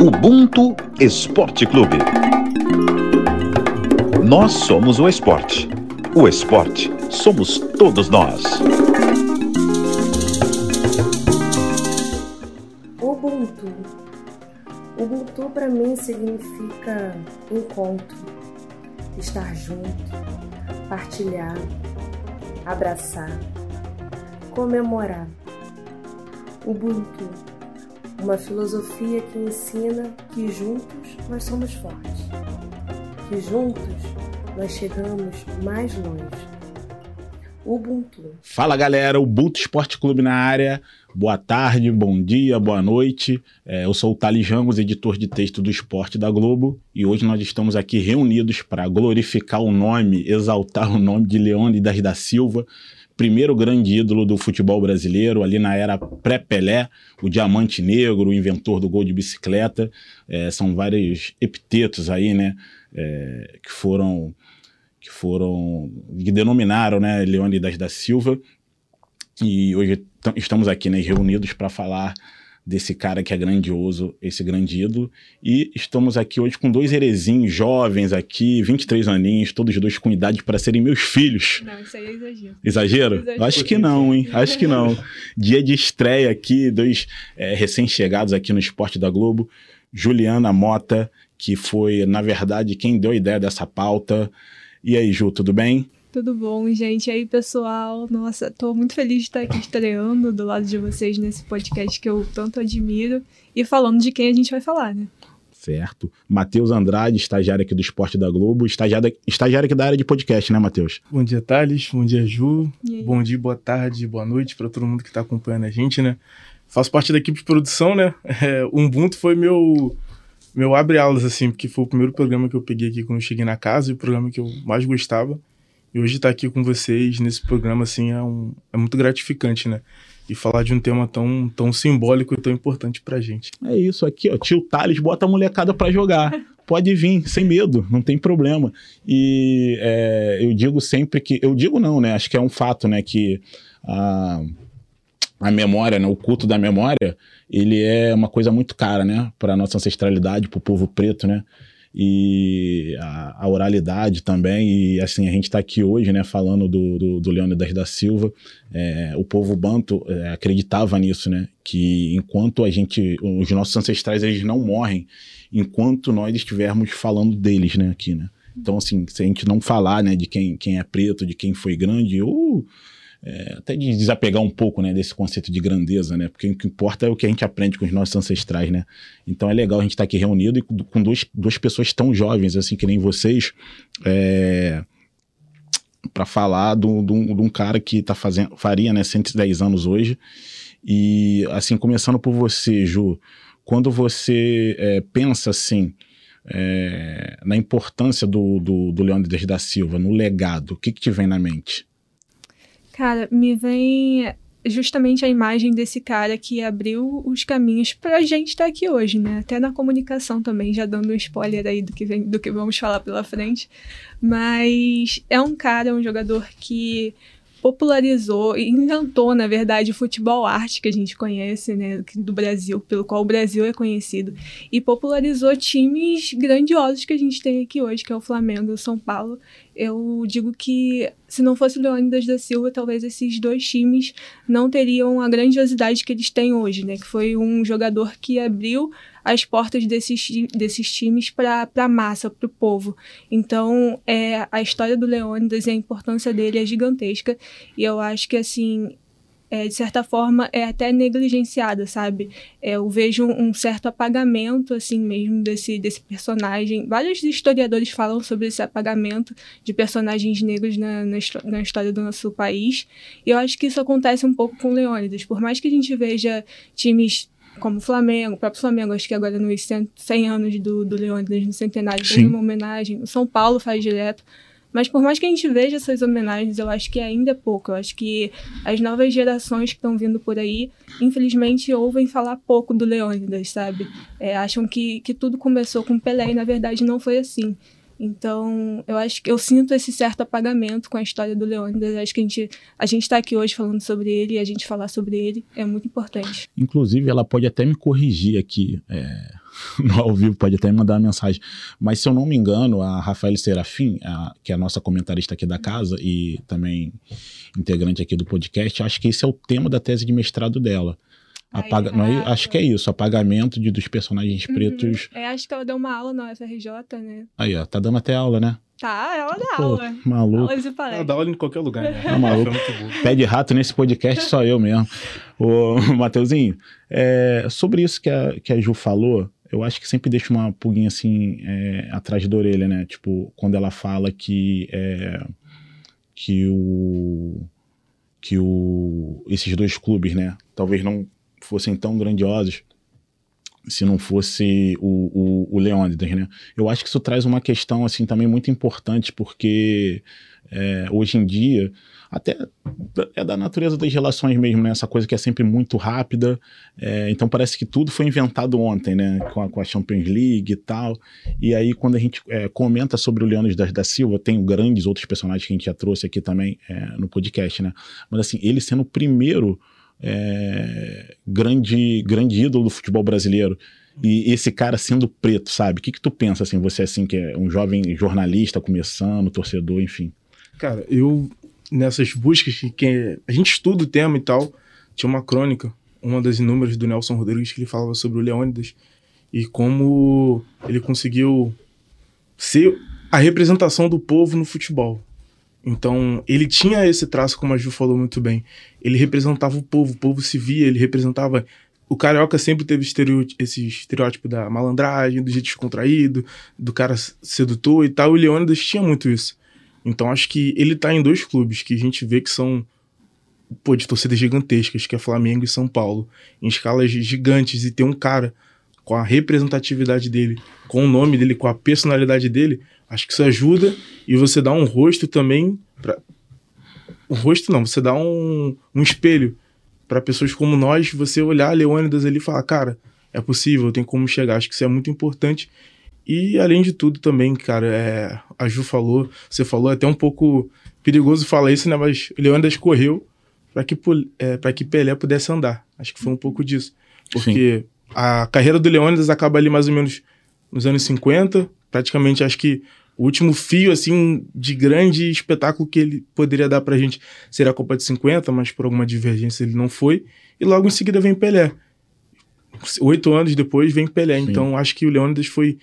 Ubuntu Esporte Clube. Nós somos o esporte. O esporte somos todos nós. Ubuntu. Ubuntu para mim significa encontro, estar junto, partilhar, abraçar, comemorar. Ubuntu uma filosofia que ensina que juntos nós somos fortes, que juntos nós chegamos mais longe. Ubuntu. Fala galera, Ubuntu Esporte Clube na área. Boa tarde, bom dia, boa noite. É, eu sou o Thales Ramos, editor de texto do Esporte da Globo, e hoje nós estamos aqui reunidos para glorificar o nome, exaltar o nome de Leônidas da Silva, primeiro grande ídolo do futebol brasileiro, ali na era pré-Pelé, o Diamante Negro, o inventor do gol de bicicleta. É, são vários epitetos aí, né, é, que foram que foram que denominaram, né, Leônidas da Silva. E hoje estamos aqui, né, reunidos para falar desse cara que é grandioso, esse grande ídolo. E estamos aqui hoje com dois herezinhos jovens aqui, 23 aninhos, todos dois com idade para serem meus filhos. Não, isso aí é exagero. Exagero? exagero. Acho que não, hein? Acho que não. Dia de estreia aqui, dois é, recém-chegados aqui no Esporte da Globo. Juliana Mota, que foi, na verdade, quem deu a ideia dessa pauta. E aí, Ju, tudo bem? Tudo bom, gente? E aí, pessoal? Nossa, tô muito feliz de estar aqui estreando do lado de vocês nesse podcast que eu tanto admiro e falando de quem a gente vai falar, né? Certo. Matheus Andrade, estagiário aqui do Esporte da Globo, estagiário, estagiário aqui da área de podcast, né, Matheus? Bom dia, Thales. Bom dia, Ju. Bom dia, boa tarde, boa noite para todo mundo que está acompanhando a gente, né? Faço parte da equipe de produção, né? É, o Ubuntu foi meu meu abre-aulas, assim, porque foi o primeiro programa que eu peguei aqui quando eu cheguei na casa e o programa que eu mais gostava. E hoje estar aqui com vocês nesse programa, assim, é, um, é muito gratificante, né? E falar de um tema tão, tão simbólico e tão importante pra gente. É isso aqui, ó. Tio Thales bota a molecada pra jogar. Pode vir, sem medo, não tem problema. E é, eu digo sempre que. Eu digo não, né? Acho que é um fato, né? Que a, a memória, né? O culto da memória, ele é uma coisa muito cara, né? Para nossa ancestralidade, para o povo preto, né? E a, a, oralidade também. E assim, a gente está aqui hoje, né, falando do, do, do Leônidas da Silva. É, o povo banto é, acreditava nisso, né? Que enquanto a gente, os nossos ancestrais, eles não morrem enquanto nós estivermos falando deles, né, aqui, né? Então, assim, se a gente não falar, né, de quem, quem é preto, de quem foi grande, ou é, até de desapegar um pouco né, desse conceito de grandeza, né? Porque o que importa é o que a gente aprende com os nossos ancestrais, né? Então é legal a gente estar tá aqui reunido e com duas, duas pessoas tão jovens, assim, que nem vocês, é, para falar de um cara que tá fazendo, faria né, 110 anos hoje. E, assim, começando por você, Ju, quando você é, pensa assim. É, na importância do, do, do Leônidas da Silva, no legado, o que, que te vem na mente? Cara, me vem justamente a imagem desse cara que abriu os caminhos para a gente estar tá aqui hoje, né? Até na comunicação também, já dando um spoiler aí do que, vem, do que vamos falar pela frente. Mas é um cara, um jogador que popularizou e inventou, na verdade, o futebol arte que a gente conhece, né, do Brasil, pelo qual o Brasil é conhecido, e popularizou times grandiosos que a gente tem aqui hoje, que é o Flamengo o São Paulo. Eu digo que se não fosse o Leônidas da Silva, talvez esses dois times não teriam a grandiosidade que eles têm hoje, né, que foi um jogador que abriu as portas desses, desses times para a massa, para o povo. Então, é, a história do Leônidas e a importância dele é gigantesca. E eu acho que, assim, é, de certa forma, é até negligenciada, sabe? É, eu vejo um, certo apagamento, assim mesmo, desse, desse personagem. Vários historiadores falam sobre esse apagamento de personagens negros na, na, na, história do nosso país. E eu acho que isso acontece um pouco com Leônidas. Por mais que a gente veja times como o Flamengo, o próprio Flamengo, acho que agora nos 100, 100 anos do, do Leônidas, no centenário, tem uma homenagem. O São Paulo faz direto. Mas por mais que a gente veja essas homenagens, eu acho que ainda é pouco. Eu acho que as novas gerações que estão vindo por aí, infelizmente, ouvem falar pouco do Leônidas, sabe? É, acham que, que tudo começou com Pelé e, na verdade, não foi assim. Então, eu acho que eu sinto esse certo apagamento com a história do Leônidas. Acho que a gente a gente está aqui hoje falando sobre ele e a gente falar sobre ele é muito importante. Inclusive, ela pode até me corrigir aqui. É no ao vivo, pode até mandar uma mensagem. Mas se eu não me engano, a Rafael Serafim, a, que é a nossa comentarista aqui da casa e também integrante aqui do podcast, acho que esse é o tema da tese de mestrado dela. Apaga, não é, acho que é isso, apagamento de, dos personagens uhum. pretos. É, acho que ela deu uma aula na UFRJ, né? Aí, ó, tá dando até aula, né? Tá, ela dá Pô, aula. Maluco. Ela dá aula em qualquer lugar, né? É maluco. Pé de rato nesse podcast só eu mesmo. Ô, Mateuzinho, é, sobre isso que a, que a Ju falou, eu acho que sempre deixa uma pulguinha assim é, atrás da orelha, né? Tipo, quando ela fala que, é, que o que o, esses dois clubes, né, talvez não fossem tão grandiosos se não fosse o, o, o Leônidas, né? Eu acho que isso traz uma questão, assim, também muito importante, porque é, hoje em dia, até é da natureza das relações mesmo, né? Essa coisa que é sempre muito rápida. É, então parece que tudo foi inventado ontem, né? Com a, com a Champions League e tal. E aí, quando a gente é, comenta sobre o Leônidas da Silva, tem grandes outros personagens que a gente já trouxe aqui também é, no podcast, né? Mas assim, ele sendo o primeiro é, grande, grande ídolo do futebol brasileiro. E esse cara sendo preto, sabe? O que, que tu pensa, assim, você assim, que é um jovem jornalista começando, torcedor, enfim? Cara, eu, nessas buscas que, a gente estuda o tema e tal, tinha uma crônica, uma das inúmeras do Nelson Rodrigues, que ele falava sobre o Leônidas e como ele conseguiu ser a representação do povo no futebol. Então, ele tinha esse traço, como a Ju falou muito bem. Ele representava o povo, o povo se via, ele representava. O carioca sempre teve esse estereótipo da malandragem, do jeito descontraído, do cara sedutor e tal. E o Leônidas tinha muito isso. Então, acho que ele tá em dois clubes que a gente vê que são pô, de torcidas gigantescas, que é Flamengo e São Paulo, em escalas gigantes, e ter um cara com a representatividade dele, com o nome dele, com a personalidade dele, Acho que isso ajuda e você dá um rosto também para o rosto não, você dá um, um espelho para pessoas como nós, você olhar Leônidas ali e falar, cara, é possível, tem como chegar. Acho que isso é muito importante. E além de tudo também, cara, é, a Ju falou, você falou é até um pouco perigoso falar isso, né? Mas Leônidas correu para que, é, que Pelé pudesse andar. Acho que foi um pouco disso. Porque Sim. a carreira do Leônidas acaba ali mais ou menos nos anos 50, praticamente acho que o último fio, assim, de grande espetáculo que ele poderia dar pra gente seria a Copa de 50, mas por alguma divergência ele não foi. E logo em seguida vem Pelé. Oito anos depois vem Pelé. Sim. Então acho que o Leônidas foi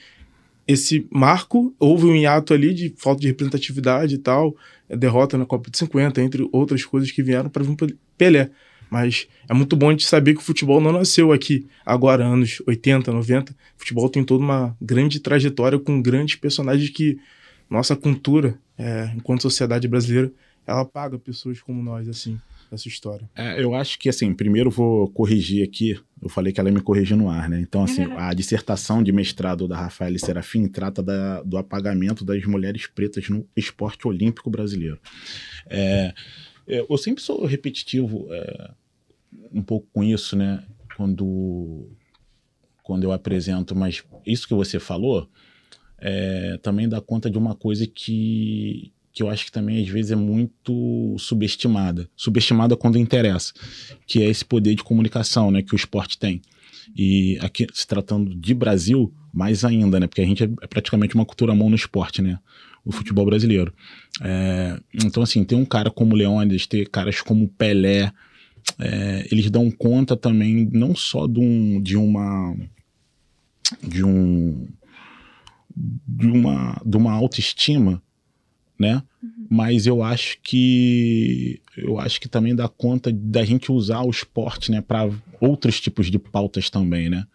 esse marco. Houve um hiato ali de falta de representatividade e tal, derrota na Copa de 50, entre outras coisas que vieram para vir Pelé. Mas é muito bom de saber que o futebol não nasceu aqui agora, anos 80, 90. O futebol tem toda uma grande trajetória com grandes personagens que nossa cultura, é, enquanto sociedade brasileira, ela paga pessoas como nós, assim, essa história. É, eu acho que, assim, primeiro vou corrigir aqui. Eu falei que ela ia me corrigir no ar, né? Então, assim, a dissertação de mestrado da Rafael Serafim trata da, do apagamento das mulheres pretas no esporte olímpico brasileiro. É, é, eu sempre sou repetitivo é, um pouco com isso, né? Quando, quando eu apresento, mas isso que você falou é, também dá conta de uma coisa que, que eu acho que também às vezes é muito subestimada. Subestimada quando interessa, que é esse poder de comunicação né, que o esporte tem. E aqui, se tratando de Brasil, mais ainda, né? Porque a gente é, é praticamente uma cultura mão no esporte, né? o futebol brasileiro. É, então, assim, tem um cara como Leônidas, ter caras como Pelé, é, eles dão conta também não só de, um, de uma de um de uma de uma autoestima, né? Uhum. Mas eu acho que eu acho que também dá conta da gente usar o esporte, né, para outros tipos de pautas também, né?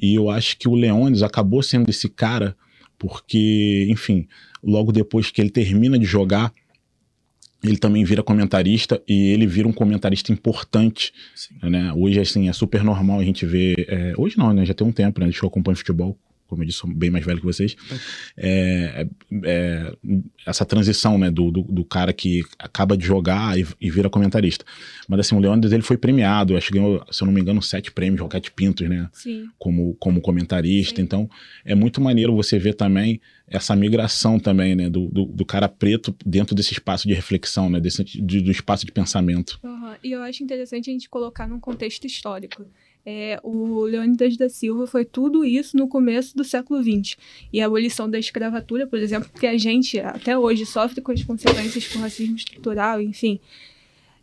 E eu acho que o Leônidas acabou sendo esse cara porque, enfim, logo depois que ele termina de jogar, ele também vira comentarista e ele vira um comentarista importante, né? Hoje, assim, é super normal a gente ver... É, hoje não, né? Já tem um tempo, né? Deixa eu acompanhar futebol como eu disse, sou bem mais velho que vocês, é, é, é, essa transição, né, do, do, do, cara que acaba de jogar e, e, vira comentarista. Mas assim, o Leandro ele foi premiado, acho que ganhou, se eu não me engano, sete prêmios, Roquete Pintos, né, Sim. como, como comentarista. Sim. Então, é muito maneiro você ver também essa migração também, né, do, do, do, cara preto dentro desse espaço de reflexão, né, desse, de, do espaço de pensamento. Uhum. E eu acho interessante a gente colocar num contexto histórico É, o Leônidas da Silva foi tudo isso no começo do século XX. E a abolição da escravatura, por exemplo, que a gente até hoje sofre com as consequências do racismo estrutural, enfim.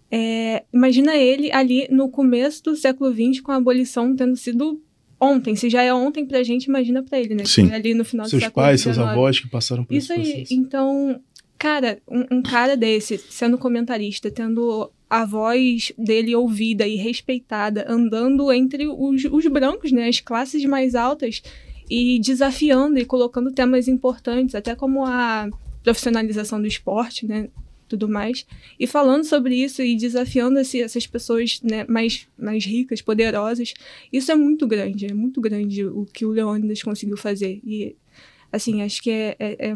É, imagina ele ali no começo do século XX com a abolição tendo sido ontem. Se já é ontem pra gente, imagina pra ele, né? Sim. ali no final Seus do século pais, seus avós que passaram por Isso esse aí. processo. Então, cara, um, um cara desse, sendo comentarista, tendo a voz dele ouvida e respeitada, andando entre os, os brancos, né? As classes mais altas e desafiando e colocando temas importantes, até como a profissionalização do esporte, né? Tudo mais. E falando sobre isso e desafiando essas pessoas né, mais, mais ricas, poderosas. Isso é muito grande, é muito grande o que o Leônidas conseguiu fazer. E, assim, acho que é, é, é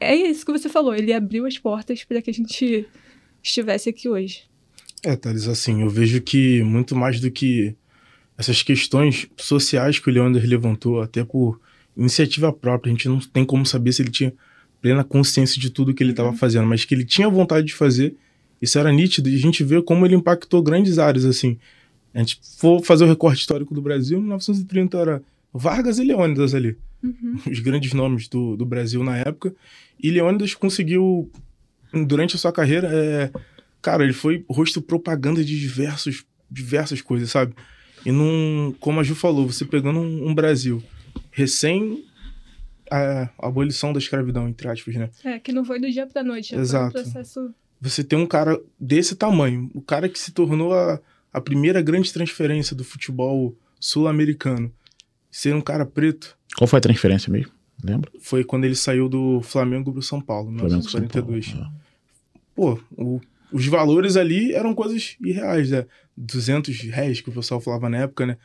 é isso que você falou, ele abriu as portas para que a gente estivesse aqui hoje. É, Thales, assim, eu vejo que muito mais do que essas questões sociais que o Leandro levantou, até por iniciativa própria, a gente não tem como saber se ele tinha plena consciência de tudo que ele estava fazendo, mas que ele tinha vontade de fazer, isso era nítido, e a gente vê como ele impactou grandes áreas, assim. A gente for fazer o recorte histórico do Brasil, em 1930 era Vargas e Leônidas ali, os grandes nomes do, do Brasil na época, e Leônidas conseguiu, durante a sua carreira, é, Cara, ele foi rosto propaganda de diversos, diversas coisas, sabe? E num, como a Ju falou, você pegando um, um Brasil recém a, a abolição da escravidão, entre aspas, né? É, que não foi do dia pra noite, Exato. foi um processo. Você tem um cara desse tamanho, o cara que se tornou a, a primeira grande transferência do futebol sul-americano, ser um cara preto, Qual foi a transferência mesmo? Lembra? foi quando ele saiu do Flamengo pro São Paulo, em Flamengo São Paulo. 1942. Ah. pô, o- os valores ali eram coisas irreais, né? 200 réis que o pessoal falava na época, né?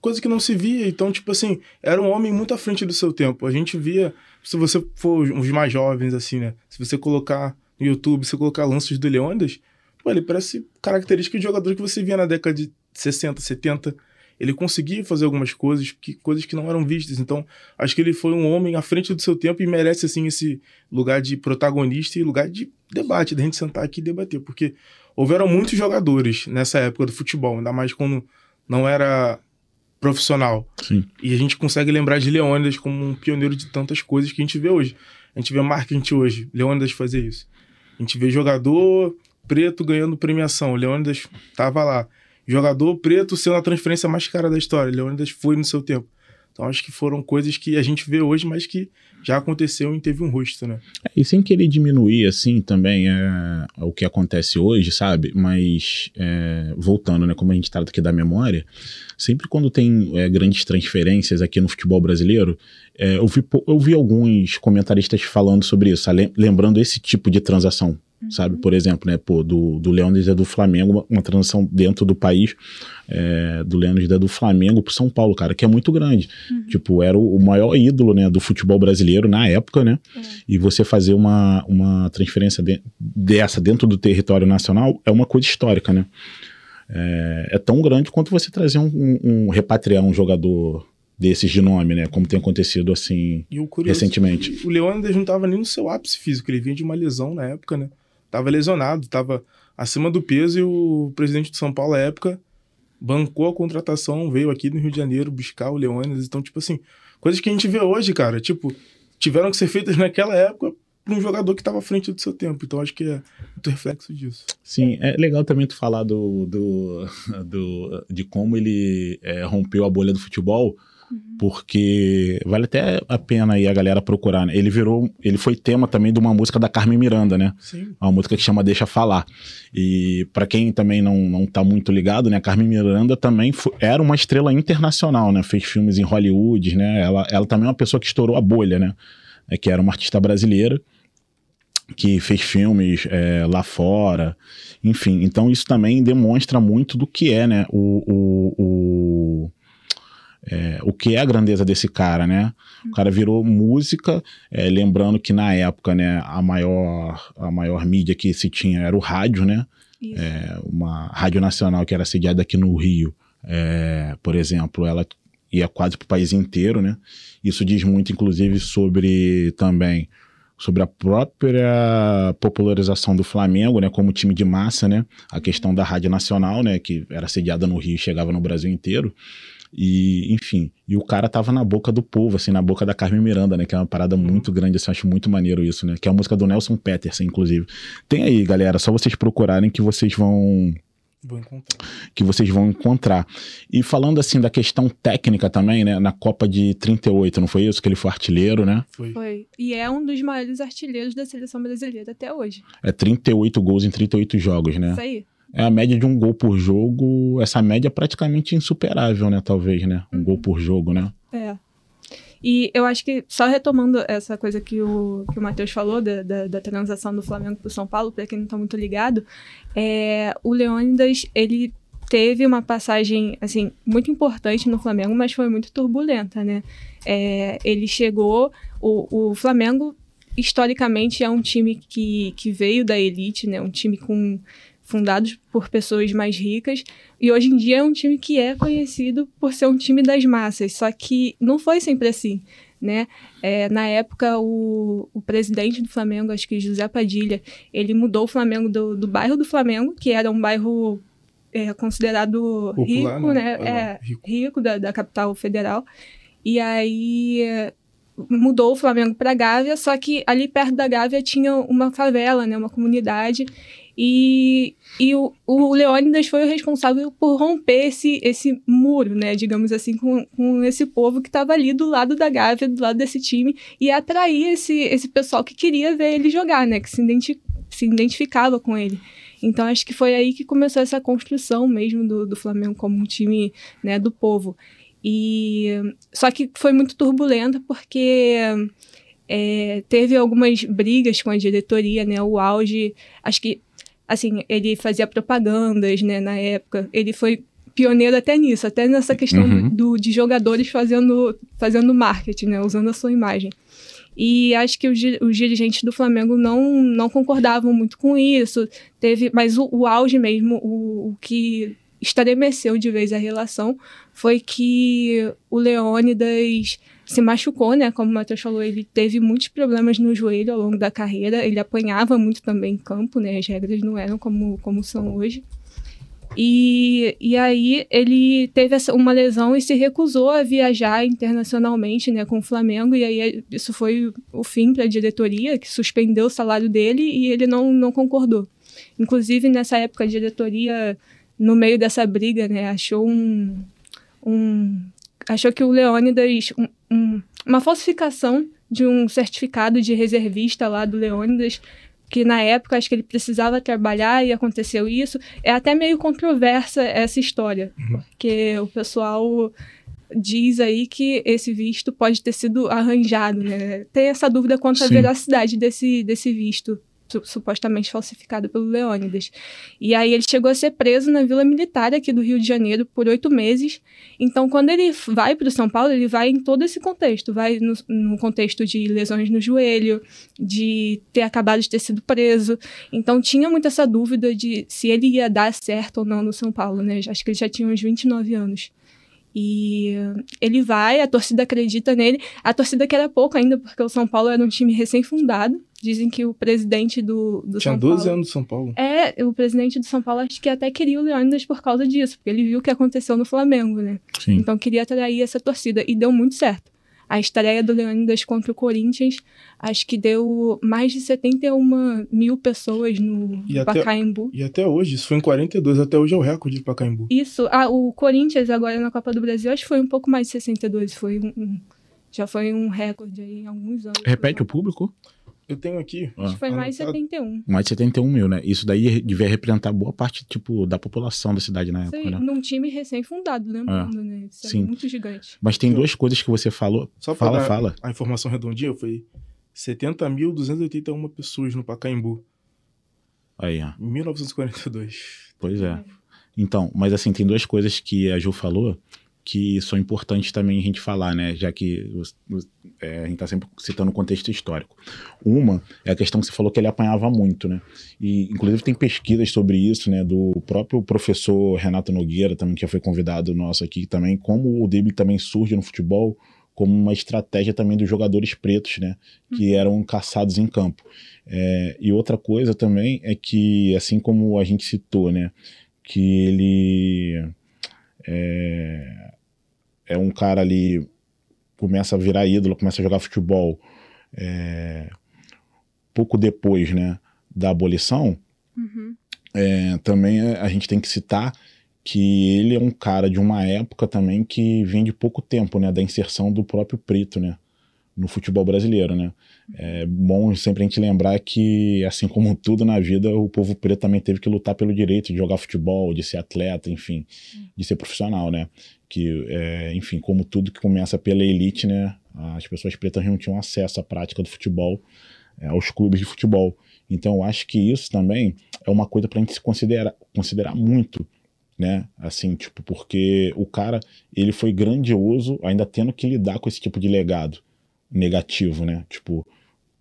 Coisa que não se via. Então, tipo assim, era um homem muito à frente do seu tempo. A gente via, se você for os mais jovens, assim, né? Se você colocar no YouTube, se você colocar lances do Leônidas, pô, ele parece característica de jogador que você via na década de 60, 70. Ele conseguia fazer algumas coisas, que, coisas que não eram vistas. Então, acho que ele foi um homem à frente do seu tempo e merece, assim, esse lugar de protagonista e lugar de debate, da gente sentar aqui e debater. Porque houveram muitos jogadores nessa época do futebol, ainda mais quando não era profissional. Sim. E a gente consegue lembrar de Leônidas como um pioneiro de tantas coisas que a gente vê hoje. A gente vê marketing hoje, Leônidas fazer isso. A gente vê jogador preto ganhando premiação, Leônidas tava lá. Jogador preto sendo a transferência mais cara da história, Leônidas foi no seu tempo. Então acho que foram coisas que a gente vê hoje, mas que já aconteceu e teve um rosto, né? É, E sem querer diminuir, assim, também é, o que acontece hoje, sabe? Mas, é, voltando, né? Como a gente trata aqui da memória, sempre quando tem é, grandes transferências aqui no futebol brasileiro, é, eu, vi, eu vi alguns comentaristas falando sobre isso, lem- lembrando esse tipo de transação, sabe? Por exemplo, né? Pô, do, do Leônidas e do Flamengo, uma, uma transação dentro do país, é, do Leônidas e do Flamengo pro São Paulo, cara, que é muito grande. Tipo, era o, o maior ídolo, né, do futebol brasileiro na época, né? E você fazer uma, uma transferência de- dessa dentro do território nacional é uma coisa histórica, né? É, é tão grande quanto você trazer um, um- um- repatriar um jogador desses de nome, né? Como tem acontecido assim E o curioso, recentemente. o Leônidas não estava nem no seu ápice físico, ele vinha de uma lesão na época, né? Tava lesionado, tava acima do peso e o presidente de São Paulo à época bancou a contratação, veio aqui no Rio de Janeiro buscar o Leônidas. Então, tipo assim, coisas que a gente vê hoje, cara, tipo, tiveram que ser feitas naquela época para um jogador que estava à frente do seu tempo. Então, acho que é muito reflexo disso. Sim, é legal também tu falar do, do, do- de como ele é, rompeu a bolha do futebol, porque vale até a pena aí a galera procurar. Né? Ele virou, ele foi tema também de uma música da Carmen Miranda, né? Sim. uma música que chama Deixa Falar. E para quem também não, não tá muito ligado, né, a Carmen Miranda também fo- era uma estrela internacional, né, fez filmes em Hollywood, né, ela, ela também é uma pessoa que estourou a bolha, né, é, que era uma artista brasileira que fez filmes é, lá fora, enfim, então isso também demonstra muito do que é, né, o, o, o, é, o que é a grandeza desse cara, né, o cara virou música, é, lembrando que na época, né, a maior, a maior mídia que se tinha era o rádio, né? É, uma rádio nacional que era sediada aqui no Rio, é, por exemplo, ela ia quase para o país inteiro, né? Isso diz muito, inclusive, sobre também sobre a própria popularização do Flamengo, né, como time de massa, né, a questão da rádio nacional, né, que era sediada no Rio e chegava no Brasil inteiro. E, enfim, e o cara tava na boca do povo, assim, na boca da Carmen Miranda, né? Que é uma parada muito grande, assim, eu acho muito maneiro isso, né? Que é a música do Nelson Peterson, inclusive. Tem aí, galera, só vocês procurarem que vocês vão Vou encontrar. que vocês vão encontrar. E falando assim da questão técnica também, né? Na Copa de 38, não foi isso? Que ele foi artilheiro, né? Foi. Foi. E é um dos maiores artilheiros da seleção brasileira até hoje. É 38 gols em 38 jogos, né? Isso aí. É a média de um gol por jogo. Essa média é praticamente insuperável, né? Talvez, né? Um gol por jogo, né? É. E eu acho que, só retomando essa coisa que o, que o Matheus falou, da, da, da transação do Flamengo para o São Paulo, para quem não está muito ligado, é, o Leônidas, ele teve uma passagem, assim, muito importante no Flamengo, mas foi muito turbulenta, né? É, ele chegou, o, o Flamengo, historicamente, é um time que, que veio da elite, né? Um time com fundados por pessoas mais ricas. E hoje em dia é um time que é conhecido por ser um time das massas. Só que não foi sempre assim né? É, na época o, o presidente do Flamengo acho que José Padilha ele mudou o Flamengo do, do bairro do Flamengo que era um bairro é, considerado Popular, rico né? não, é, rico. rico da, da capital federal. E aí mudou o Flamengo para Gávea, só que ali perto da Gávea tinha uma favela, né, uma comunidade, e, e o, o Leônidas foi o responsável por romper esse, esse muro, né, digamos assim, com, com esse povo que estava ali do lado da Gávea, do lado desse time, e atrair esse, esse pessoal que queria ver ele jogar, né, que se, identi se identificava com ele. Então acho que foi aí que começou essa construção mesmo do, do Flamengo como um time né, do povo. E só que foi muito turbulenta porque é, teve algumas brigas com a diretoria, né? O auge, acho que assim ele fazia propagandas, né? Na época, ele foi pioneiro até nisso, até nessa questão Uhum. do, de jogadores fazendo fazendo marketing, né? Usando a sua imagem. E acho que os, os dirigentes do Flamengo não, não concordavam muito com isso. Teve, mas o, o auge mesmo, o, o que estremeceu de vez a relação foi que o Leônidas se machucou, né? Como o Matheus falou, ele teve muitos problemas no joelho ao longo da carreira. Ele apanhava muito também em campo, né? As regras não eram como, como são hoje. E, e aí ele teve essa, uma lesão e se recusou a viajar internacionalmente né, com o Flamengo. E aí isso foi o fim para a diretoria, que suspendeu o salário dele e ele não, não concordou. Inclusive, nessa época, a diretoria, no meio dessa briga, né, achou um. um achou que o Leônidas. um- um- uma falsificação de um certificado de reservista lá do Leônidas que na época acho que ele precisava trabalhar e aconteceu isso. É até meio controversa essa história, porque o pessoal diz aí que esse visto pode ter sido arranjado, né? Tem essa dúvida quanto à veracidade desse, desse visto supostamente falsificado pelo Leônidas. E aí ele chegou a ser preso na Vila Militar aqui do Rio de Janeiro por oito meses. Então, quando ele vai para o São Paulo, ele vai em todo esse contexto. Vai no, no contexto de lesões no joelho, de ter acabado de ter sido preso. Então, tinha muito essa dúvida de se ele ia dar certo ou não no São Paulo, né? Acho que ele já tinha uns 29 anos. E ele vai, a torcida acredita nele. A torcida quer pouco ainda, porque o São Paulo era um time recém-fundado. Dizem que o presidente do, do Tinha São 12 Paulo... anos no São Paulo. É, o presidente do São Paulo acho que até queria o Leônidas por causa disso, porque ele viu o que aconteceu no Flamengo, né? Sim. Então queria atrair essa torcida e deu muito certo. A estreia do Leônidas contra o Corinthians, acho que deu mais de 71 mil pessoas no E até- Pacaembu. E até hoje, isso foi em 42, até hoje é o recorde de Pacaembu. Isso, ah, o Corinthians agora na Copa do Brasil, acho que foi um pouco mais de 62, foi um, um- já foi um recorde aí em alguns anos. Repete o público? Eu tenho aqui. Acho que foi mais de anotado. 71. Mais de 71 mil, né? Isso daí devia representar boa parte, tipo, da população da cidade na época, Sim, né? num time recém-fundado, lembrando, né? Isso sim. é muito gigante. Mas tem duas coisas que você falou. Só pra fala, dar fala. a informação redondinha, foi 70.281 pessoas no Pacaembu, Aí, ó. em 1942. Pois é. Então, mas assim, tem duas coisas que a Ju falou que são importantes também a gente falar, né? Já que os- os- é, a gente tá sempre citando o contexto histórico. Uma é a questão que você falou que ele apanhava muito, né? E, inclusive, tem pesquisas sobre isso, né? Do próprio professor Renato Nogueira, também, que foi convidado nosso aqui também, como o drible também surge no futebol como uma estratégia também dos jogadores pretos, né? Que eram caçados em campo. É, e outra coisa também é que, assim como a gente citou, né? Que ele é, é um cara ali, começa a virar ídolo, começa a jogar futebol é, pouco depois, né? Da abolição, Uhum. é, também a gente tem que citar que ele é um cara de uma época também que vem de pouco tempo, né, da inserção do próprio preto, né, no futebol brasileiro, né. É bom sempre a gente lembrar que, assim como tudo na vida, o povo preto também teve que lutar pelo direito de jogar futebol, de ser atleta, enfim, de ser profissional, né. Que, é, enfim, como tudo que começa pela elite, né, as pessoas pretas não tinham acesso à prática do futebol, é, aos clubes de futebol. Então, eu acho que isso também é uma coisa para a gente se considerar, considerar muito, né? Assim, tipo, porque o cara, ele foi grandioso, ainda tendo que lidar com esse tipo de legado negativo, né? Tipo,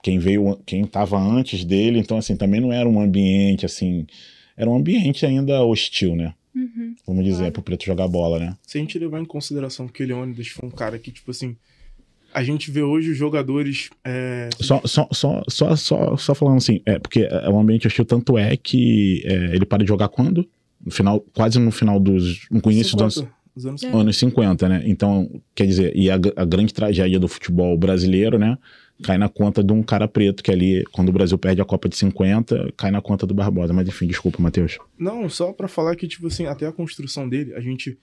quem veio, quem tava antes dele, então, assim, também não era um ambiente, assim, era um ambiente ainda hostil, né? Uhum. Vamos dizer, Claro. pro preto jogar bola, né? Se a gente levar em consideração que o Leônidas foi um cara que, tipo assim, a gente vê hoje os jogadores. é, Só, só, só, só, só, só falando assim, é porque é um ambiente hostil, tanto é que é, ele para de jogar quando? No final, quase no final dos. No início dos anos, 50, os anos É. anos 50, né? Então, quer dizer, e a, a grande tragédia do futebol brasileiro, né? Cai na conta de um cara preto que ali, quando o Brasil perde a Copa de 50, cai na conta do Barbosa. Mas enfim, desculpa, Matheus. Não, só pra falar que, tipo assim, até a construção dele, a gente.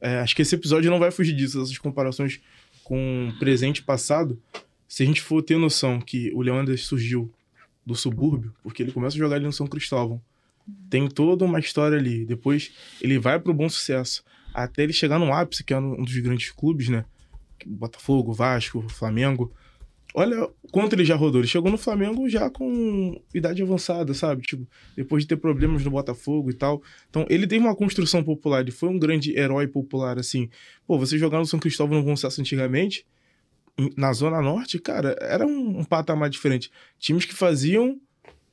é, acho que esse episódio não vai fugir disso, essas comparações com presente e passado. Se a gente for ter noção que o Leandro surgiu do subúrbio, porque ele começa a jogar ali no São Cristóvão. Tem toda uma história ali. Depois ele vai pro bom sucesso. Até ele chegar no ápice, que é um dos grandes clubes, né? Botafogo, Vasco, Flamengo. Olha quanto ele já rodou. Ele chegou no Flamengo já com idade avançada, sabe? Tipo, depois de ter problemas no Botafogo e tal. Então, ele teve uma construção popular, ele foi um grande herói popular, assim. Pô, você jogar no São Cristóvão no Sucesso antigamente, na Zona Norte, cara, era um, um patamar diferente. Times que faziam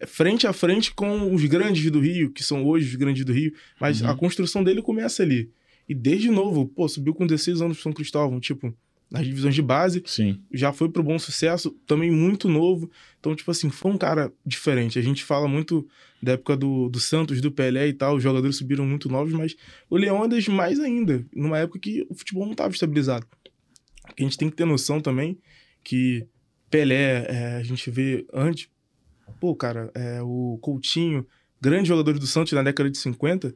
frente a frente com os grandes do Rio, que são hoje os grandes do Rio, mas Uhum. a construção dele começa ali. E desde novo, pô, subiu com 16 anos pro São Cristóvão, tipo, nas divisões de base, Sim. já foi pro bom sucesso, também muito novo. Então, tipo assim, foi um cara diferente. A gente fala muito da época do, do Santos, do Pelé e tal, os jogadores subiram muito novos, mas o Leônidas mais ainda, numa época que o futebol não estava estabilizado. A gente tem que ter noção também que Pelé, é, a gente vê antes, pô, cara, é, o Coutinho, grandes jogadores do Santos na década de 50,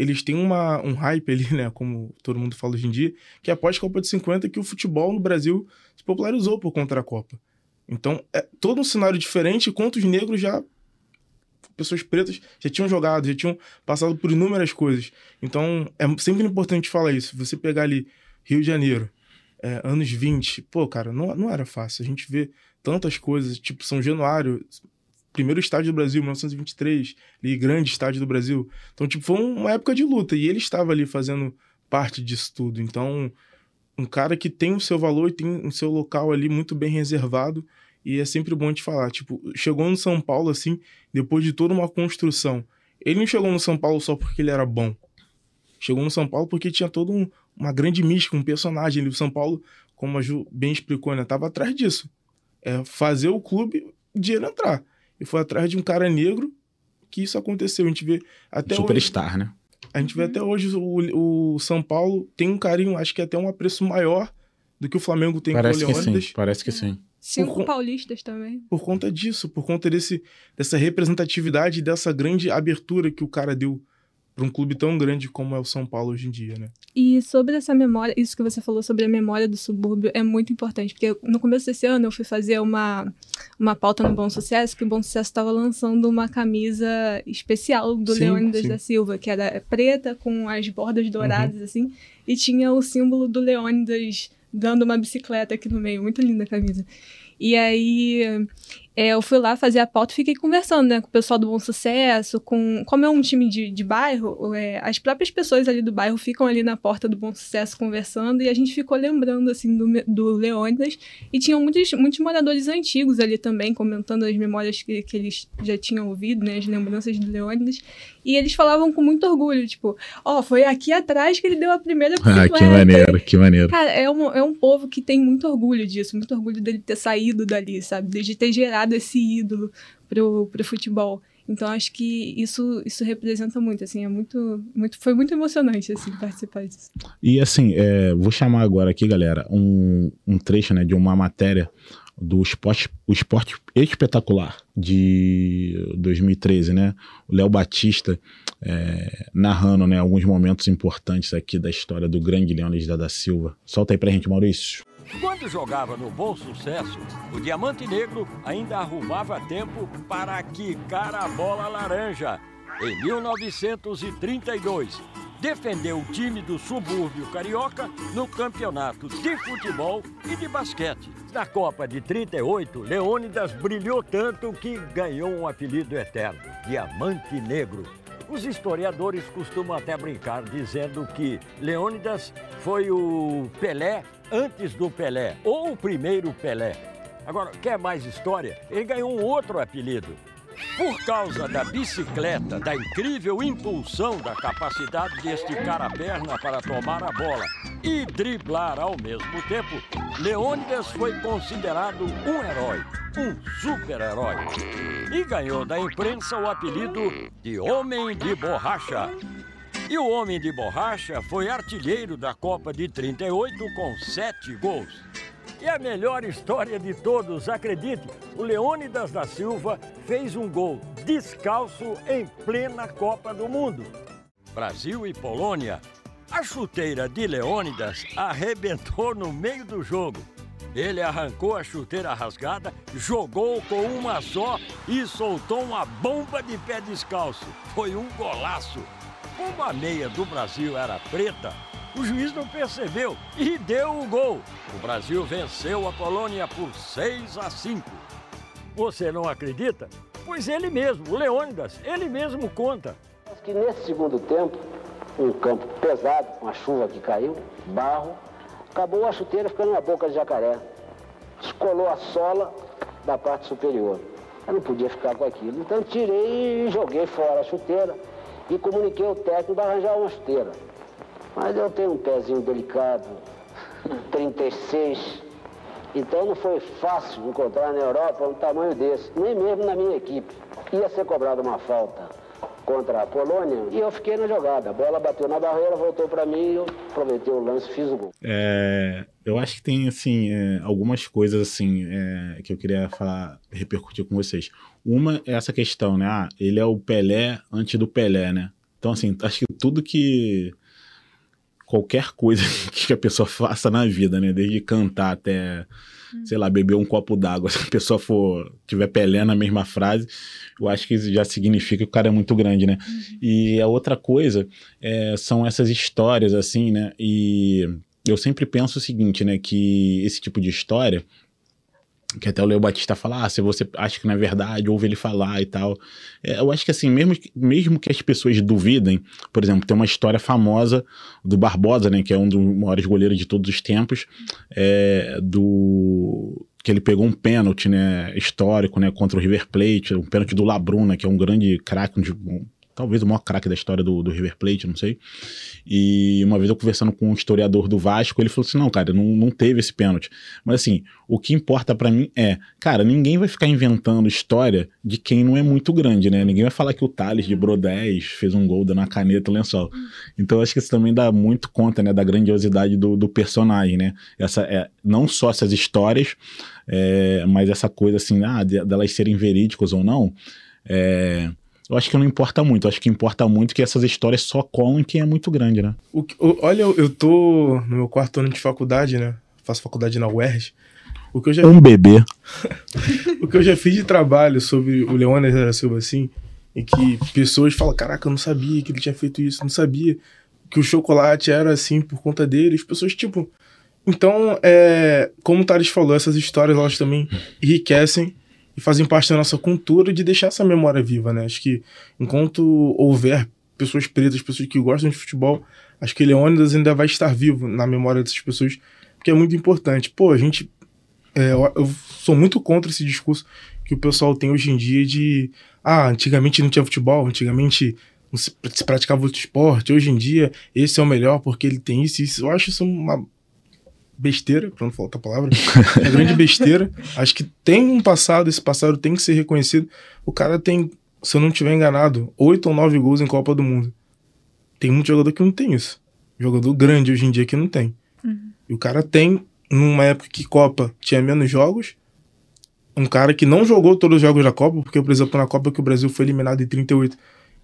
eles têm uma, um hype ali, né, como todo mundo fala hoje em dia, que é após a Copa de 50 que o futebol no Brasil se popularizou por conta da Copa. Então, é todo um cenário diferente, enquanto os negros já pessoas pretas já tinham jogado, já tinham passado por inúmeras coisas. Então, é sempre importante falar isso. Você pegar ali Rio de Janeiro, é, anos 20, pô, cara, não, não era fácil. A gente vê tantas coisas, tipo São Januário, primeiro estádio do Brasil, 1923, ali, grande estádio do Brasil. Então, tipo, foi uma época de luta e ele estava ali fazendo parte disso tudo. Então, um cara que tem o seu valor e tem o seu local ali muito bem reservado. E é sempre bom te falar, tipo, chegou no São Paulo assim, depois de toda uma construção. Ele não chegou no São Paulo só porque ele era bom. Chegou no São Paulo porque tinha todo um, uma grande mística, um personagem. O São Paulo, como a Ju bem explicou, né, tava atrás disso. É fazer o clube dinheiro entrar. E foi atrás de um cara negro que isso aconteceu. A gente vê até hoje. Superstar, né? A gente vê até hoje o, o São Paulo tem um carinho, acho que até um apreço maior do que o Flamengo tem Parece com que o Leônidas. sim. Parece que sim. Cinco Por- paulistas também. Por conta disso, por conta desse, dessa representatividade, dessa grande abertura que o cara deu para um clube tão grande como é o São Paulo hoje em dia, né? E sobre essa memória, isso que você falou sobre a memória do subúrbio é muito importante, porque no começo desse ano eu fui fazer uma, uma pauta no Bom Sucesso, que o Bom Sucesso estava lançando uma camisa especial do Sim, Leônidas sim. da Silva, que era preta com as bordas douradas, assim, e tinha o símbolo do Leônidas dando uma bicicleta aqui no meio. Muito linda a camisa. E aí, eu fui lá fazer a pauta e fiquei conversando, né, com o pessoal do Bom Sucesso, com... Como é um time de, de bairro, é, as próprias pessoas ali do bairro ficam ali na porta do Bom Sucesso conversando e a gente ficou lembrando, assim, do, do Leônidas e tinham muitos, muitos moradores antigos ali também, comentando as memórias que, que eles já tinham ouvido, né, as lembranças do Leônidas. E eles falavam com muito orgulho, tipo, ó, oh, foi aqui atrás que ele deu a primeira Ah, que maneiro, que maneiro. Cara, é um, é um povo que tem muito orgulho disso, muito orgulho dele ter saído dali, sabe? De ter gerado esse ídolo pro, pro futebol. Então acho que isso isso representa muito, assim, é muito, muito foi muito emocionante assim participar disso. E assim, é, vou chamar agora aqui, galera, um, um trecho, né, de uma matéria do esporte, o esporte espetacular de 2013, né? O Léo Batista é, narrando, né, alguns momentos importantes aqui da história do grande Leônidas da Silva. Solta aí pra gente, Maurício. Quando jogava no Bom Sucesso, o Diamante Negro ainda arrumava tempo para quicar a bola laranja. Em 1932, defendeu o time do subúrbio carioca no campeonato de futebol e de basquete. Na Copa de 38, Leônidas brilhou tanto que ganhou um apelido eterno, Diamante Negro. Os historiadores costumam até brincar dizendo que Leônidas foi o Pelé antes do Pelé, ou o primeiro Pelé. Agora, quer mais história? Ele ganhou um outro apelido, por causa da bicicleta, da incrível impulsão, da capacidade de esticar a perna para tomar a bola e driblar ao mesmo tempo, Leônidas foi considerado um herói, um super-herói. E ganhou da imprensa o apelido de Homem de Borracha. E o Homem de Borracha foi artilheiro da Copa de 38 com sete gols. E a melhor história de todos, acredite, o Leônidas da Silva fez um gol descalço em plena Copa do Mundo. Brasil e Polônia. A chuteira de Leônidas arrebentou no meio do jogo. Ele arrancou a chuteira rasgada, jogou com uma só e soltou uma bomba de pé descalço. Foi um golaço. Como a meia do Brasil era preta, o juiz não percebeu e deu o gol. O Brasil venceu a Polônia por 6 a 5. Você não acredita? Pois ele mesmo, Leônidas, ele mesmo conta. Acho que nesse segundo tempo, um campo pesado, uma chuva que caiu, barro, acabou a chuteira ficando na boca de jacaré. Descolou a sola da parte superior. Eu não podia ficar com aquilo. Então tirei e joguei fora a chuteira e comuniquei ao técnico para arranjar uma chuteira. Mas eu tenho um pezinho delicado, 36. Então não foi fácil encontrar na Europa um tamanho desse, nem mesmo na minha equipe. Ia ser cobrada uma falta contra a Polônia e eu fiquei na jogada. A bola bateu na barreira, voltou para mim e eu aproveitei o lance fiz o gol. É, eu acho que tem assim é, algumas coisas assim é, que eu queria falar, repercutir com vocês. Uma é essa questão, né? Ah, ele é o Pelé antes do Pelé, né? Então assim, acho que tudo que qualquer coisa que a pessoa faça na vida, né? Desde cantar até, hum. sei lá, beber um copo d'água. Se a pessoa for tiver Pelé na mesma frase, eu acho que isso já significa que o cara é muito grande, né? Uhum. E a outra coisa é, são essas histórias, assim, né? E eu sempre penso o seguinte, né? Que esse tipo de história que até o Leo Batista fala, ah, se você acha que não é verdade, ouve ele falar e tal. É, eu acho que assim, mesmo, mesmo que as pessoas duvidem, por exemplo, tem uma história famosa do Barbosa, né, que é um dos maiores goleiros de todos os tempos, é, do que ele pegou um pênalti, né, histórico, né, contra o River Plate, um pênalti do Labruna, que é um grande craque, um, talvez o maior craque da história do, do, River Plate, não sei. E uma vez eu conversando com um historiador do Vasco, ele falou assim: não, cara, não, não teve esse pênalti. Mas assim, o que importa para mim é, cara, ninguém vai ficar inventando história de quem não é muito grande, né? Ninguém vai falar que o Thales de Brodés fez um gol dando a caneta lençol. Então acho que isso também dá muito conta, né, da grandiosidade do, do personagem, né? Essa, é, não só essas histórias, é, mas essa coisa assim, ah, delas serem verídicas ou não. É, eu acho que não importa muito. Eu acho que importa muito que essas histórias só colam quem é muito grande, né? O, o, olha, eu tô no meu quarto ano de faculdade, né? Faço faculdade na UERJ. O que eu já um bebê. o que eu já fiz de trabalho sobre o Leônidas da Silva, assim, e que pessoas falam: Caraca, eu não sabia que ele tinha feito isso, não sabia que o chocolate era assim por conta dele. As pessoas, tipo. Então, é, como o Thales falou, essas histórias elas também enriquecem e fazem parte da nossa cultura de deixar essa memória viva, né? Acho que enquanto houver pessoas pretas, pessoas que gostam de futebol, acho que Leônidas ainda vai estar vivo na memória dessas pessoas, porque é muito importante. Pô, a gente. É, eu sou muito contra esse discurso que o pessoal tem hoje em dia de. Ah, antigamente não tinha futebol, antigamente não se, praticava outro esporte, hoje em dia esse é o melhor porque ele tem isso e isso. Eu acho isso uma besteira, pra não falar outra palavra, é grande besteira. Acho que tem um passado, esse passado tem que ser reconhecido. O cara tem, se eu não estiver enganado, oito ou nove gols em Copa do Mundo. Tem muito jogador que não tem isso. Jogador grande hoje em dia que não tem. Uhum. E o cara tem, numa época que Copa tinha menos jogos, um cara que não jogou todos os jogos da Copa, porque, por exemplo, na Copa que o Brasil foi eliminado em 38,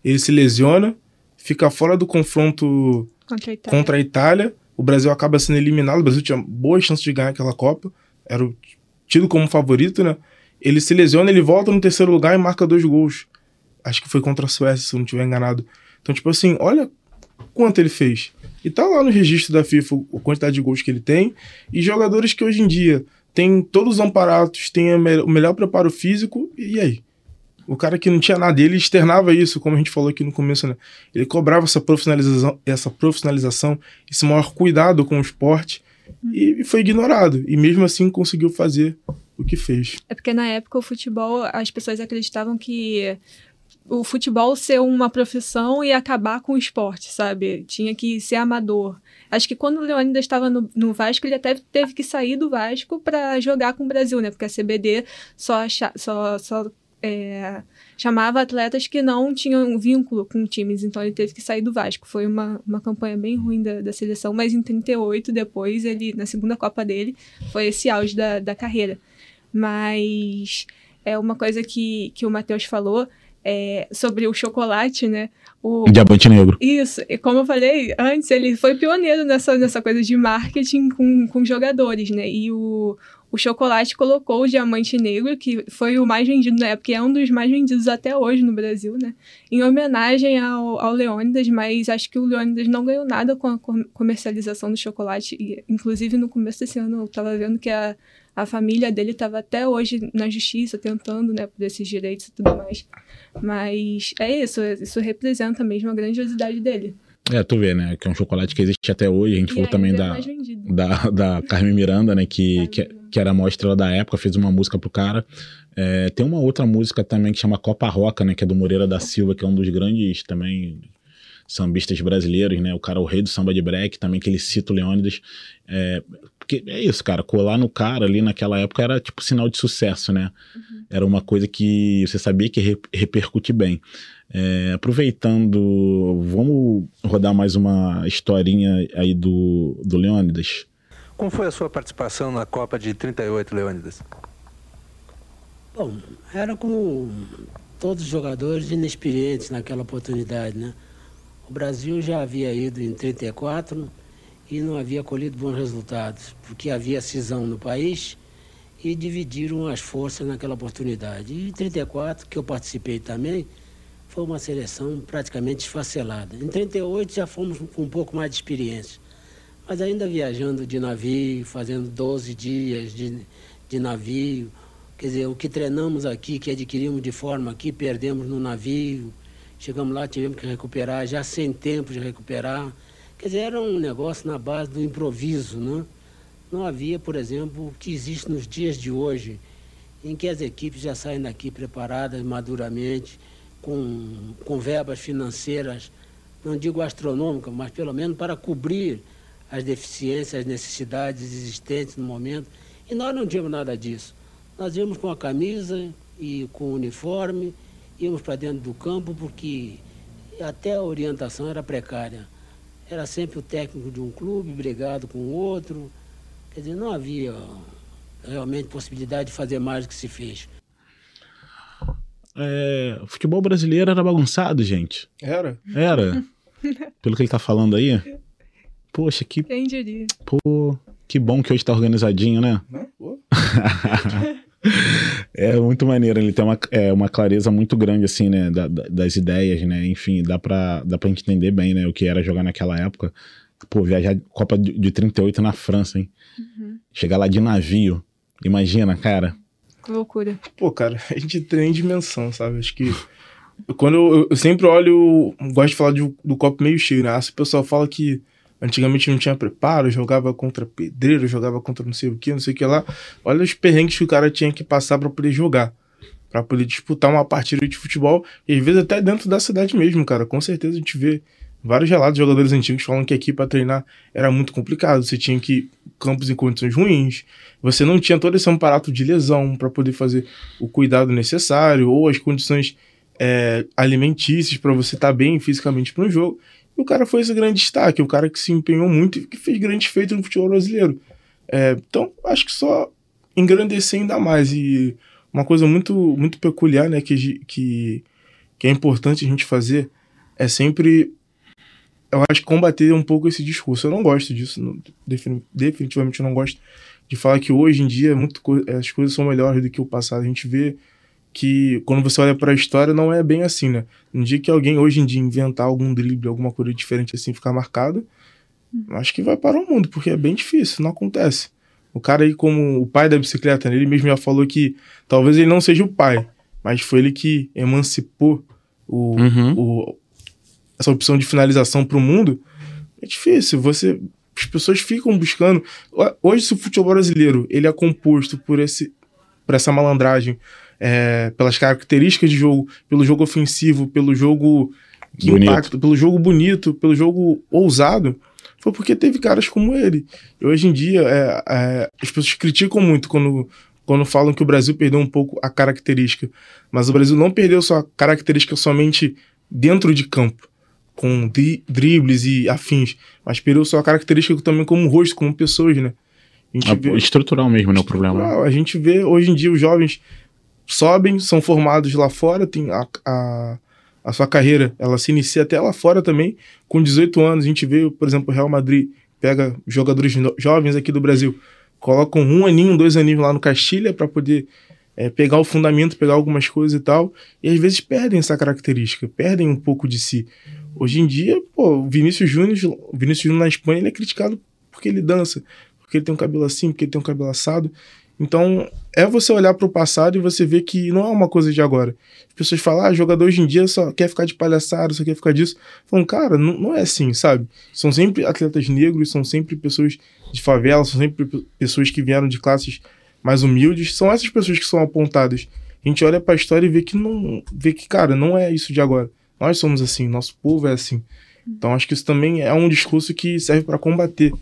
ele se lesiona, fica fora do confronto contra a Itália. Contra a Itália o Brasil acaba sendo eliminado. O Brasil tinha boas chances de ganhar aquela Copa, era tido como favorito, né? Ele se lesiona, ele volta no terceiro lugar e marca dois gols. Acho que foi contra a Suécia, se eu não estiver enganado. Então, tipo assim, olha quanto ele fez. E tá lá no registro da FIFA a quantidade de gols que ele tem. E jogadores que hoje em dia têm todos os amparatos, têm o melhor preparo físico. E aí? O cara que não tinha nada, ele externava isso, como a gente falou aqui no começo, né? Ele cobrava essa profissionalização, essa profissionalização, esse maior cuidado com o esporte e foi ignorado. E mesmo assim conseguiu fazer o que fez. É porque na época o futebol, as pessoas acreditavam que o futebol ser uma profissão e acabar com o esporte, sabe? Tinha que ser amador. Acho que quando o Leônidas estava no, no, Vasco, ele até teve que sair do Vasco para jogar com o Brasil, né? Porque a CBD só, só, só é, chamava atletas que não tinham um vínculo com times, então ele teve que sair do Vasco. Foi uma, uma campanha bem ruim da, da seleção, mas em 38, depois, ele na segunda Copa dele, foi esse auge da, da carreira. Mas é uma coisa que, que o Matheus falou é, sobre o chocolate, né? O, Diamante Negro. Isso, e como eu falei antes, ele foi pioneiro nessa, nessa coisa de marketing com, com jogadores, né? E o, o chocolate colocou o diamante negro, que foi o mais vendido na época, e é um dos mais vendidos até hoje no Brasil, né? Em homenagem ao, ao Leônidas, mas acho que o Leônidas não ganhou nada com a comercialização do chocolate. E, inclusive, no começo desse ano, eu estava vendo que a, a família dele estava até hoje na justiça tentando, né, por esses direitos e tudo mais. Mas é isso, isso representa mesmo a grandiosidade dele. É, tu vê, né? Que é um chocolate que existe até hoje. A gente e falou também é da, da, da Carmen Miranda, né? Que, que, que, era a maior estrela da época, fez uma música pro cara. É, tem uma outra música também que chama Copa Roca, né? Que é do Moreira da Silva, que é um dos grandes também sambistas brasileiros, né? O cara, o rei do samba de break, também que ele cita o Leônidas. É, porque é isso, cara, colar no cara ali naquela época era tipo sinal de sucesso, né? Uhum. Era uma coisa que você sabia que re repercute bem. É, aproveitando, vamos rodar mais uma historinha aí do, do Leônidas. Como foi a sua participação na Copa de 38, Leônidas? Bom, era como todos os jogadores inexperientes naquela oportunidade, né? O Brasil já havia ido em 34 e não havia colhido bons resultados, porque havia cisão no país e dividiram as forças naquela oportunidade. E em 34, que eu participei também, foi uma seleção praticamente esfacelada. Em 38 já fomos com um pouco mais de experiência, mas ainda viajando de navio, fazendo 12 dias de, de navio. Quer dizer, o que treinamos aqui, que adquirimos de forma aqui, perdemos no navio. Chegamos lá, tivemos que recuperar, já sem tempo de recuperar. Quer dizer, era um negócio na base do improviso, né? Não havia, por exemplo, o que existe nos dias de hoje, em que as equipes já saem daqui preparadas maduramente, com, com verbas financeiras, não digo astronômicas, mas pelo menos para cobrir as deficiências, as necessidades existentes no momento. E nós não tínhamos nada disso. Nós íamos com a camisa e com o uniforme, íamos para dentro do campo porque até a orientação era precária. Era sempre o técnico de um clube brigado com o outro. Quer dizer, não havia realmente possibilidade de fazer mais do que se fez. É, o futebol brasileiro era bagunçado, gente. Era? Era. Pelo que ele tá falando aí. Poxa, que. Quem diria? Pô, que bom que hoje tá organizadinho, né? Pô. é muito maneiro, ele tem uma, é, uma clareza muito grande, assim, né, da, da, das ideias, né, enfim, dá pra, dá pra entender bem, né, o que era jogar naquela época. Pô, viajar Copa de, de 38 na França, hein? Uhum. Chegar lá de navio, imagina, cara. Que loucura. Pô, cara, a gente tem dimensão, sabe? Acho que. Quando eu, eu sempre olho. Gosto de falar de, do copo meio cheio, né? O pessoal fala que antigamente não tinha preparo, jogava contra pedreiro, jogava contra não sei o que, não sei o que lá. Olha os perrengues que o cara tinha que passar para poder jogar. para poder disputar uma partida de futebol. E às vezes até dentro da cidade mesmo, cara. Com certeza a gente vê vários relatos de jogadores antigos falando que aqui para treinar era muito complicado. Você tinha que campos em condições ruins, você não tinha todo esse aparato de lesão para poder fazer o cuidado necessário ou as condições é, alimentícias para você estar tá bem fisicamente para um jogo. E o cara foi esse grande destaque, o cara que se empenhou muito e que fez grande feito no futebol brasileiro. É, então, acho que só engrandecer ainda mais. E uma coisa muito, muito peculiar né, que, que, que é importante a gente fazer é sempre eu acho combater um pouco esse discurso. Eu não gosto disso, não, definitivamente não gosto de falar que hoje em dia muito, as coisas são melhores do que o passado. A gente vê que quando você olha para a história não é bem assim, né? No dia que alguém hoje em dia inventar algum drible, alguma coisa diferente assim, ficar marcado, acho que vai para o mundo, porque é bem difícil, não acontece. O cara aí, como o pai da bicicleta, né? ele mesmo já falou que talvez ele não seja o pai, mas foi ele que emancipou o, uhum. o essa opção de finalização para o mundo, é difícil. Você, as pessoas ficam buscando. Hoje, se o futebol brasileiro ele é composto por, esse, por essa malandragem, é, pelas características de jogo, pelo jogo ofensivo, pelo jogo que bonito. impacta, pelo jogo bonito, pelo jogo ousado, foi porque teve caras como ele. E hoje em dia, é, é, as pessoas criticam muito quando, quando falam que o Brasil perdeu um pouco a característica. Mas o Brasil não perdeu sua característica somente dentro de campo com dri dribles e afins, mas perdeu sua característica também como rosto, como pessoas, né? A vê, estrutural mesmo, não é o problema. A gente vê hoje em dia os jovens sobem, são formados lá fora, tem a, a, a sua carreira, ela se inicia até lá fora também, com 18 anos. A gente vê, por exemplo, o Real Madrid pega jogadores jovens aqui do Brasil, colocam um aninho, dois aninhos lá no Castilha para poder é, pegar o fundamento, pegar algumas coisas e tal, e às vezes perdem essa característica, perdem um pouco de si. Hoje em dia, pô, o Vinícius Júnior, Vinícius Júnior na Espanha, ele é criticado porque ele dança, porque ele tem um cabelo assim, porque ele tem um cabelo assado. Então, é você olhar para o passado e você ver que não é uma coisa de agora. As pessoas falam, ah, jogador hoje em dia só quer ficar de palhaçada, só quer ficar disso. Falam, cara, não, não é assim, sabe? São sempre atletas negros, são sempre pessoas de favela, são sempre pessoas que vieram de classes mais humildes. São essas pessoas que são apontadas. A gente olha para a história e vê que não, vê que, cara, não é isso de agora. Nós somos assim, nosso povo é assim. Então acho que isso também é um discurso que serve para combater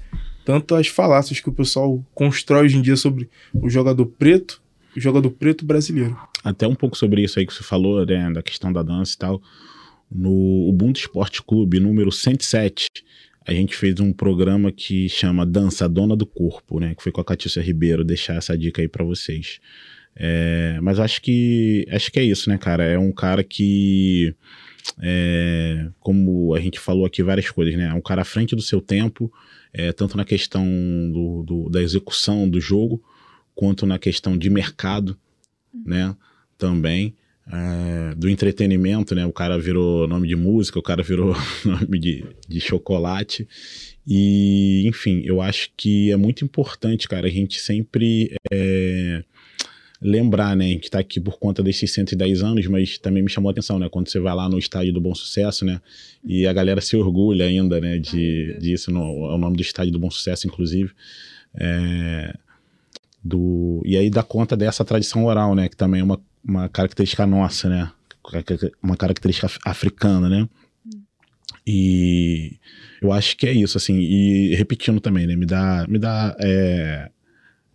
tanto as falácias que o pessoal constrói hoje em dia sobre o jogador preto, o jogador preto brasileiro. Até um pouco sobre isso aí que você falou, né, da questão da dança e tal. No Ubuntu Esporte Clube, número 107, a gente fez um programa que chama Dança Dona do Corpo, né, que foi com a Catícia Ribeiro, deixar essa dica aí para vocês. É, mas acho que acho que é isso, né, cara? É um cara que é, como a gente falou aqui várias coisas, né? É um cara à frente do seu tempo, é, tanto na questão do, do, da execução do jogo, quanto na questão de mercado, né? Também. É, do entretenimento, né? O cara virou nome de música, o cara virou nome de, de chocolate. E, enfim, eu acho que é muito importante, cara, a gente sempre é, lembrar, né, que está aqui por conta desses 110 anos, mas também me chamou a atenção, né, quando você vai lá no estádio do Bom Sucesso, né, e a galera se orgulha ainda, né, de, disso, no, é o nome do estádio do Bom Sucesso, inclusive, é, do, e aí dá conta dessa tradição oral, né, que também é uma, uma característica nossa, né, uma característica africana, né, e eu acho que é isso, assim, e repetindo também, né, me dá, me dá é,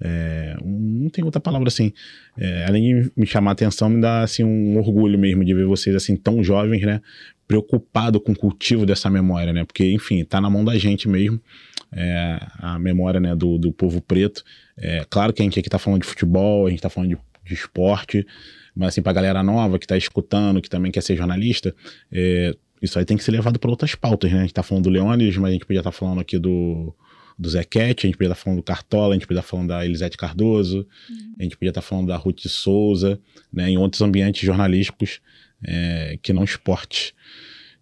é, não tem outra palavra assim. É, além de me chamar a atenção, me dá assim um orgulho mesmo de ver vocês assim tão jovens, né? Preocupado com o cultivo dessa memória, né? Porque, enfim, tá na mão da gente mesmo. É, a memória né, do, do povo preto. É, claro que a gente aqui tá falando de futebol, a gente tá falando de, de esporte, mas assim, pra galera nova que tá escutando, que também quer ser jornalista, é, isso aí tem que ser levado para outras pautas, né? A gente tá falando do Leônidas, mas a gente podia estar tá falando aqui do, do Zequete, a gente podia estar falando do Cartola, a gente podia estar falando da Elisete Cardoso, uhum. a gente podia estar falando da Ruth Souza, né, em outros ambientes jornalísticos é, que não esporte.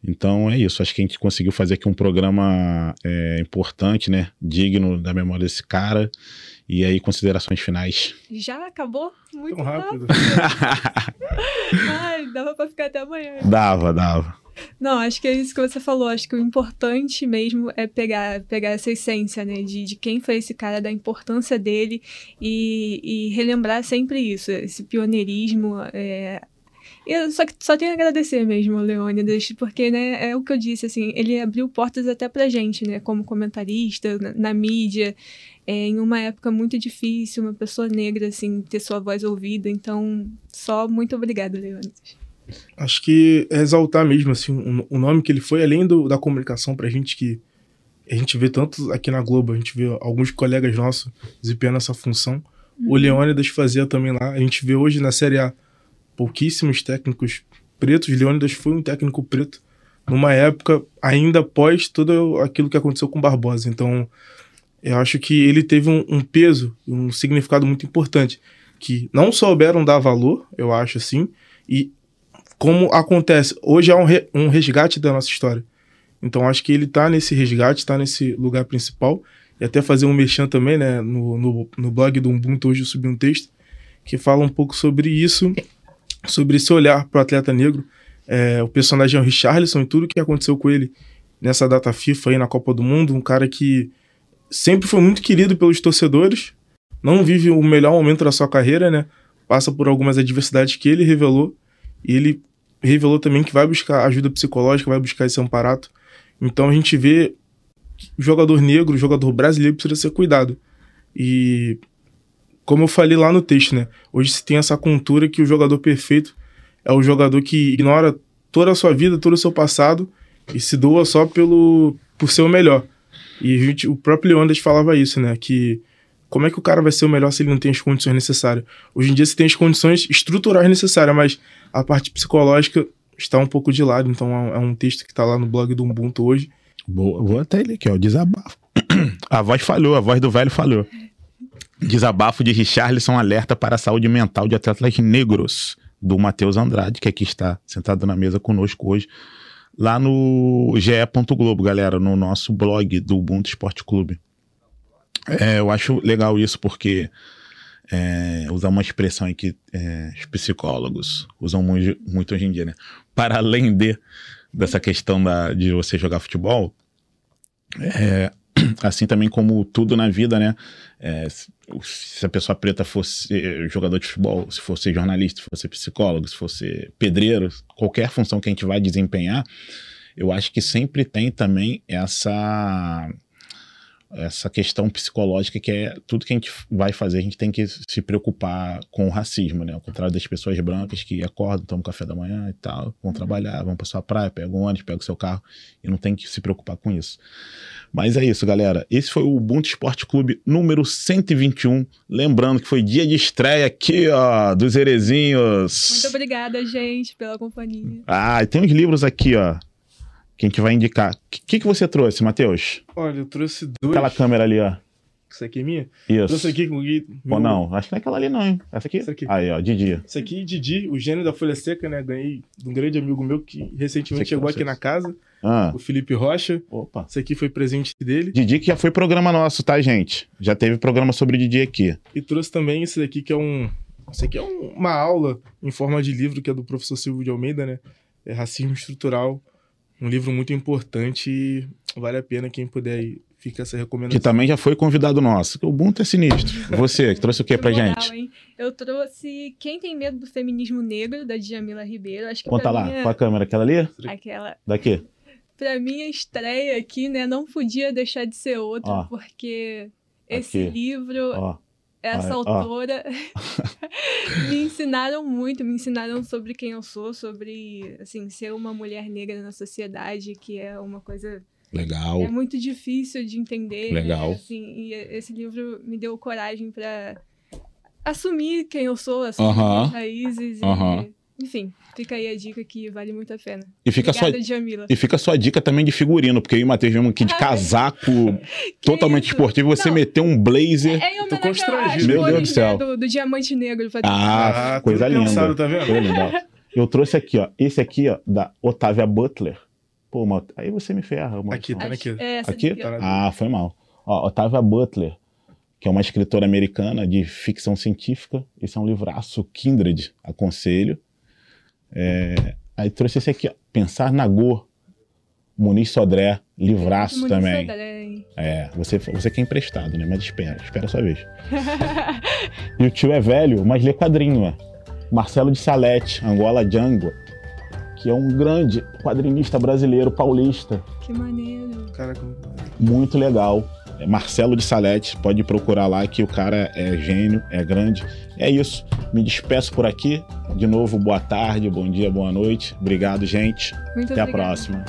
Então é isso, acho que a gente conseguiu fazer aqui um programa é, importante, né, digno da memória desse cara E aí, considerações finais. Já acabou? Muito Tão rápido. rápido. Ai, dava pra ficar até amanhã. dava, dava. Não, acho que é isso que você falou. Acho que o importante mesmo é pegar, pegar essa essência, né? De, de quem foi esse cara, da importância dele e, e relembrar sempre isso, esse pioneirismo. É... Eu só, só tenho a agradecer mesmo, Leônidas, porque, né, é o que eu disse, assim, ele abriu portas até pra gente, né, como comentarista, na, na mídia, é, em uma época muito difícil, uma pessoa negra, assim, ter sua voz ouvida, então, só muito obrigada, Leônidas. Acho que é exaltar mesmo, assim, o, o nome que ele foi, além do, da comunicação pra gente que a gente vê tanto aqui na Globo, a gente vê alguns colegas nossos desempenhando essa função. O Leônidas fazia também lá. A gente vê hoje na Série A pouquíssimos técnicos pretos. Leônidas foi um técnico preto numa época ainda após tudo aquilo que aconteceu com Barbosa. Então, eu acho que ele teve um, um peso, um significado muito importante, que não souberam dar valor, eu acho assim, e como acontece, hoje há um, re- um resgate da nossa história. Então acho que ele tá nesse resgate, tá nesse lugar principal. E até fazer um mexão também, né? No, no, no blog do Ubuntu hoje eu subi um texto que fala um pouco sobre isso, sobre esse olhar para o atleta negro. É, o personagem é o Richarlison e tudo que aconteceu com ele nessa data FIFA aí na Copa do Mundo. Um cara que sempre foi muito querido pelos torcedores, não vive o melhor momento da sua carreira, né? Passa por algumas adversidades que ele revelou. E ele revelou também que vai buscar ajuda psicológica, vai buscar esse amparato. Então a gente vê jogador negro, jogador brasileiro precisa ser cuidado. E como eu falei lá no texto, né? Hoje se tem essa cultura que o jogador perfeito é o jogador que ignora toda a sua vida, todo o seu passado e se doa só pelo por ser o melhor. E gente, o próprio Leondas falava isso, né? Que como é que o cara vai ser o melhor se ele não tem as condições necessárias? Hoje em dia você tem as condições estruturais necessárias, mas a parte psicológica está um pouco de lado. Então é um- é texto que está lá no blog do Ubuntu hoje. Boa, vou até ele aqui, ó. Desabafo. A voz falhou, a voz do velho falhou. Desabafo de Richarlison alerta para a saúde mental de atletas negros, do Matheus Andrade, que aqui está sentado na mesa conosco hoje, lá no GE. Globo, galera, no nosso blog do Ubuntu Esporte Clube. É, eu acho legal isso porque é, usar uma expressão que é, os psicólogos usam muito, muito hoje em dia, né? Para além de dessa questão da, de você jogar futebol, é, assim também como tudo na vida, né? É, se, a pessoa preta fosse jogador de futebol, se fosse jornalista, se fosse psicólogo, se fosse pedreiro, qualquer função que a gente vai desempenhar, eu acho que sempre tem também essa essa questão psicológica que é tudo que a gente vai fazer, a gente tem que se preocupar com o racismo, né? Ao contrário das pessoas brancas que acordam, tomam café da manhã e tal, vão trabalhar, vão para sua praia, pegam um ônibus, pegam o seu carro e não tem que se preocupar com isso. Mas é isso, galera. Esse foi o Ubuntu Esporte Clube número 121. Lembrando que foi dia de estreia aqui, ó, dos Herezinhos. Muito obrigada, gente, pela companhia. Ah, e tem uns livros aqui, ó, que a gente vai indicar. O que, que, que você trouxe, Matheus? Olha, eu trouxe dois. Aquela câmera ali, ó. Isso aqui é minha? Isso. Trouxe aqui com o Gui. Ou não, acho que não é aquela ali não, hein? Essa aqui? Essa aqui. Aí, ó, Didi. Isso aqui, Didi, o gênio da Folha Seca, né? Ganhei de um grande amigo meu que recentemente aqui chegou aqui na casa, Ah, o Felipe Rocha. opa. Isso aqui foi presente dele. Didi que já foi programa nosso, tá, gente? Já teve programa sobre Didi aqui. E trouxe também esse daqui que é um. Isso aqui é um- uma aula em forma de livro que é do professor Silvio de Almeida, né? É Racismo Estrutural. Um livro muito importante e vale a pena quem puder ir. Fica essa Que recomendação. também já foi convidado nosso. O Ubuntu é sinistro. Você, que trouxe o que pra Que moral, gente? hein? Eu trouxe Quem Tem Medo do Feminismo Negro, da Djamila Ribeiro. Acho que Conta pra lá, minha, qual a câmera? Aquela ali? aquela, Daqui? pra minha estreia aqui, né, não podia deixar de ser outra, Ó. porque esse Aqui. livro, Ó. essa ó. autora, me ensinaram muito, me ensinaram sobre quem eu sou, sobre, assim, ser uma mulher negra na sociedade, que é uma coisa Legal. é muito difícil de entender. Legal. Né? Assim, e esse livro me deu coragem pra assumir quem eu sou, assumir Aham. minhas raízes. Aham. E, enfim, fica aí a dica que vale muito a pena. E fica, sua, Obrigada, Jamila. e fica a sua dica também de figurino, porque eu e o Matheus vimos aqui de Ai. casaco Que totalmente isso? esportivo. Você Não. meteu um blazer. É em homenagem constrangido. Meu Deus do céu. do, do diamante negro. pra- Ah, Ah, coisa tudo linda. pensado, tá vendo? Coisa linda, ó. Eu trouxe aqui, ó. Esse aqui, ó, da Otávia Butler. Pô, uma... aí você me ferra. Uma... Aqui, tá aqui. é, essa Aqui? Tá Ah, foi mal. Ó, Otávia Butler. que é uma escritora americana de ficção científica. Esse é um livraço, Kindred, aconselho. É, aí trouxe esse aqui, ó, Pensar na Go, Muniz Sodré, livraço Muniz também. Sodré. É, você, você quer emprestado, né? Mas espera, espera a sua vez. e o tio é velho, mas lê quadrinho, ó. Marcelo de Salete, Angola Django, que é um grande quadrinista brasileiro, paulista. Que maneiro. Caraca, Muito legal. É Marcelo de Salete, pode procurar lá que o cara é gênio, é grande. É isso. Me despeço por aqui. De novo, boa tarde, bom dia, boa noite. Obrigado, gente. Muito Até a obrigada. próxima.